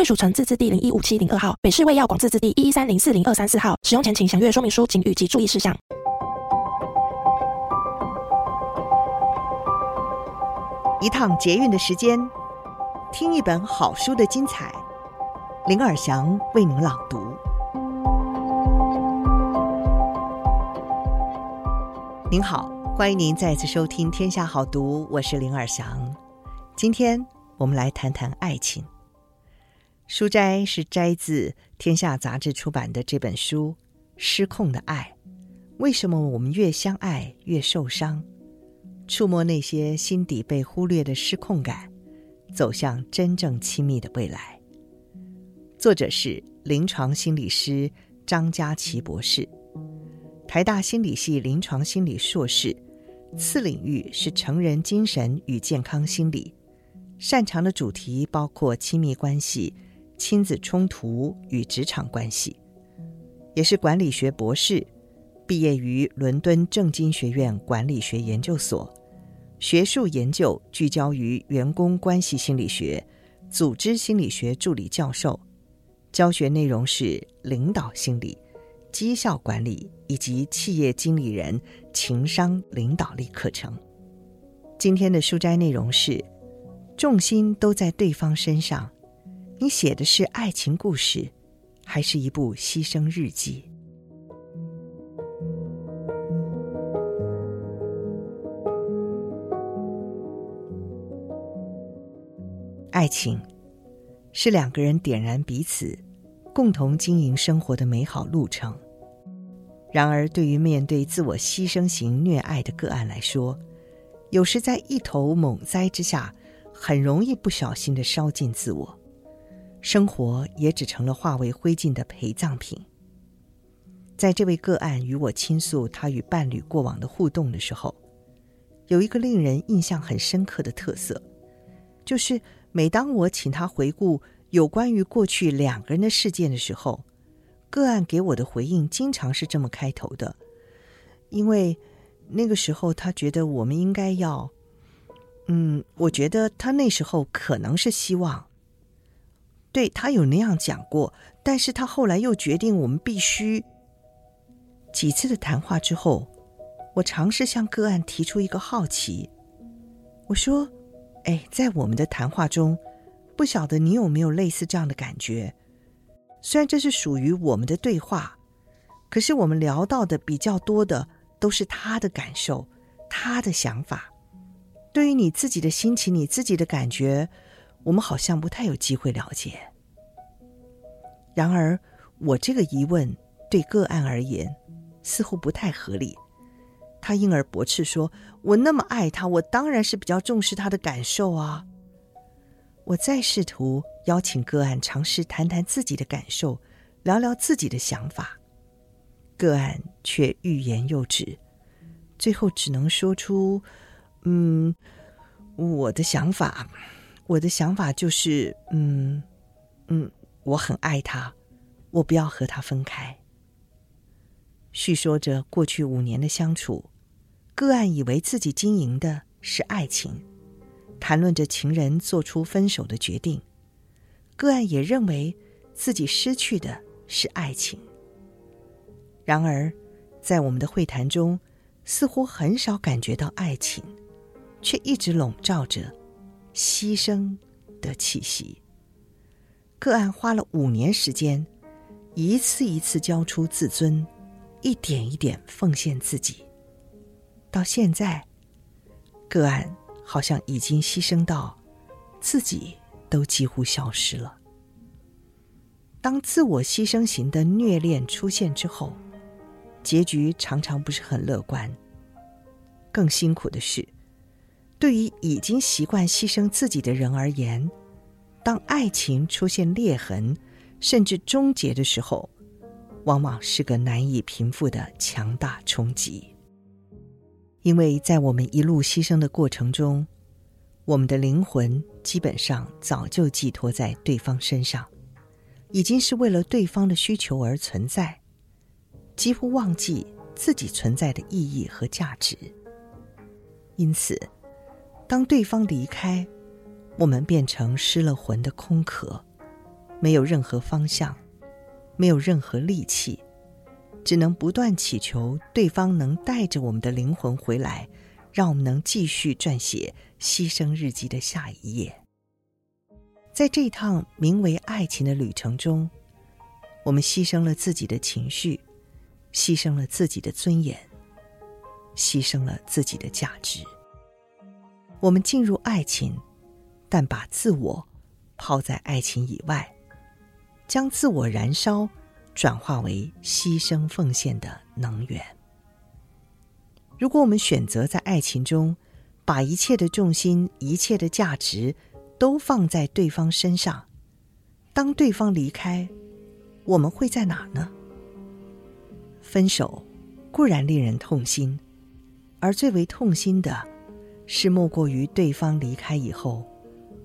贵属城自治地零一五七零二号，北市卫药广自治地一一三零四零二三四号。使用前请详阅说明书、请及注意事项。一趟捷运的时间，听一本好书的精彩。林尔祥为您朗读。您好，欢迎您再次收听《天下好读》，我是林尔祥。今天我们来谈谈爱情。书斋是摘自《天下》杂志出版的这本书《失控的爱》，为什么我们越相爱越受伤？触摸那些心底被忽略的失控感，走向真正亲密的未来。作者是临床心理师张佳琪博士，台大心理系临床心理硕士，次领域是成人精神与健康心理，擅长的主题包括亲密关系。亲子冲突与职场关系，也是管理学博士，毕业于伦敦政经学院管理学研究所，学术研究聚焦于员工关系心理学、组织心理学助理教授，教学内容是领导心理、绩效管理以及企业经理人情商领导力课程。今天的书摘内容是：重心都在对方身上。你写的是爱情故事，还是一部牺牲日记？爱情是两个人点燃彼此，共同经营生活的美好路程。然而，对于面对自我牺牲型虐爱的个案来说，有时在一头猛栽之下，很容易不小心的烧尽自我。生活也只成了化为灰烬的陪葬品。在这位个案与我倾诉他与伴侣过往的互动的时候，有一个令人印象很深刻的特色，就是每当我请他回顾有关于过去两个人的事件的时候，个案给我的回应经常是这么开头的：因为那个时候他觉得我们应该要……嗯，我觉得他那时候可能是希望。对，他有那样讲过，但是他后来又决定我们必须。几次的谈话之后，我尝试向个案提出一个好奇，我说：“哎，在我们的谈话中，不晓得你有没有类似这样的感觉？虽然这是属于我们的对话，可是我们聊到的比较多的都是他的感受，他的想法。对于你自己的心情，你自己的感觉。”我们好像不太有机会了解。然而，我这个疑问对个案而言似乎不太合理。他因而驳斥说：“我那么爱他，我当然是比较重视他的感受啊。”我再试图邀请个案尝试谈谈自己的感受，聊聊自己的想法，个案却欲言又止，最后只能说出：“嗯，我的想法。”我的想法就是，嗯，嗯，我很爱他，我不要和他分开。叙说着过去五年的相处，个案以为自己经营的是爱情，谈论着情人做出分手的决定，个案也认为自己失去的是爱情。然而，在我们的会谈中，似乎很少感觉到爱情，却一直笼罩着。牺牲的气息。个案花了五年时间，一次一次交出自尊，一点一点奉献自己。到现在，个案好像已经牺牲到自己都几乎消失了。当自我牺牲型的虐恋出现之后，结局常常不是很乐观。更辛苦的是，对于已经习惯牺牲自己的人而言，当爱情出现裂痕，甚至终结的时候，往往是个难以平复的强大冲击。因为在我们一路牺牲的过程中，我们的灵魂基本上早就寄托在对方身上，已经是为了对方的需求而存在，几乎忘记自己存在的意义和价值。因此，当对方离开，我们变成失了魂的空壳，没有任何方向，没有任何力气。只能不断祈求对方能带着我们的灵魂回来，让我们能继续撰写牺牲日记的下一页。在这趟名为爱情的旅程中，我们牺牲了自己的情绪，牺牲了自己的尊严，牺牲了自己的价值。我们进入爱情，但把自我抛在爱情以外，将自我燃烧。转化为牺牲奉献的能源。如果我们选择在爱情中，把一切的重心、一切的价值都放在对方身上，当对方离开，我们会在哪呢？分手固然令人痛心，而最为痛心的是，莫过于对方离开以后，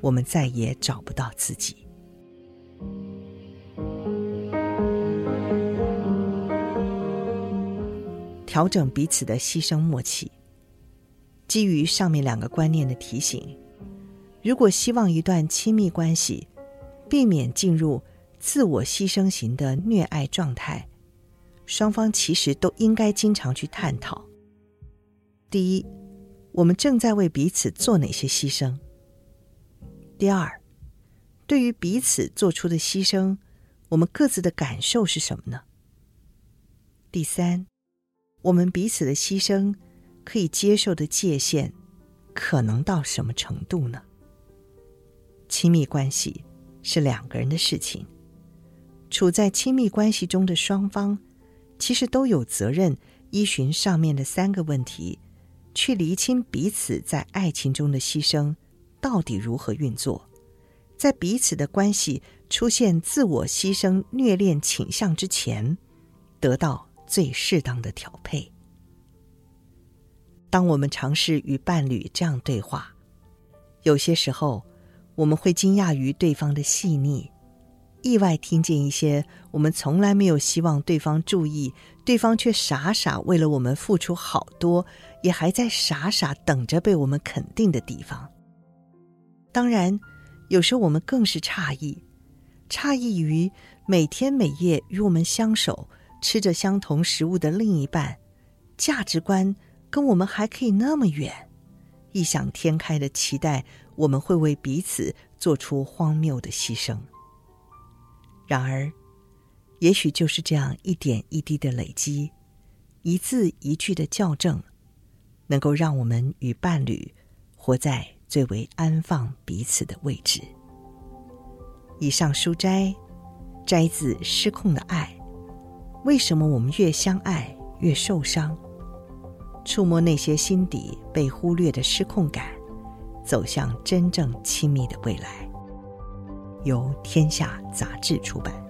我们再也找不到自己。调整彼此的牺牲默契。基于上面两个观念的提醒，如果希望一段亲密关系避免进入自我牺牲型的虐爱状态，双方其实都应该经常去探讨：第一，我们正在为彼此做哪些牺牲？第二，对于彼此做出的牺牲，我们各自的感受是什么呢？第三，我们彼此的牺牲可以接受的界限，可能到什么程度呢？亲密关系是两个人的事情，处在亲密关系中的双方，其实都有责任依循上面的三个问题，去厘清彼此在爱情中的牺牲到底如何运作，在彼此的关系出现自我牺牲虐恋倾向之前，得到。最适当的调配。当我们尝试与伴侣这样对话，有些时候我们会惊讶于对方的细腻，意外听见一些我们从来没有希望对方注意，对方却傻傻为了我们付出好多，也还在傻傻等着被我们肯定的地方。当然，有时候我们更是诧异，诧异于每天每夜与我们相守。吃着相同食物的另一半，价值观跟我们还可以那么远，异想天开的期待我们会为彼此做出荒谬的牺牲。然而，也许就是这样一点一滴的累积，一字一句的校正，能够让我们与伴侣活在最为安放彼此的位置。以上书摘摘自《失控的爱》。为什么我们越相爱越受伤？触摸那些心底被忽略的失控感，走向真正亲密的未来。由天下杂志出版。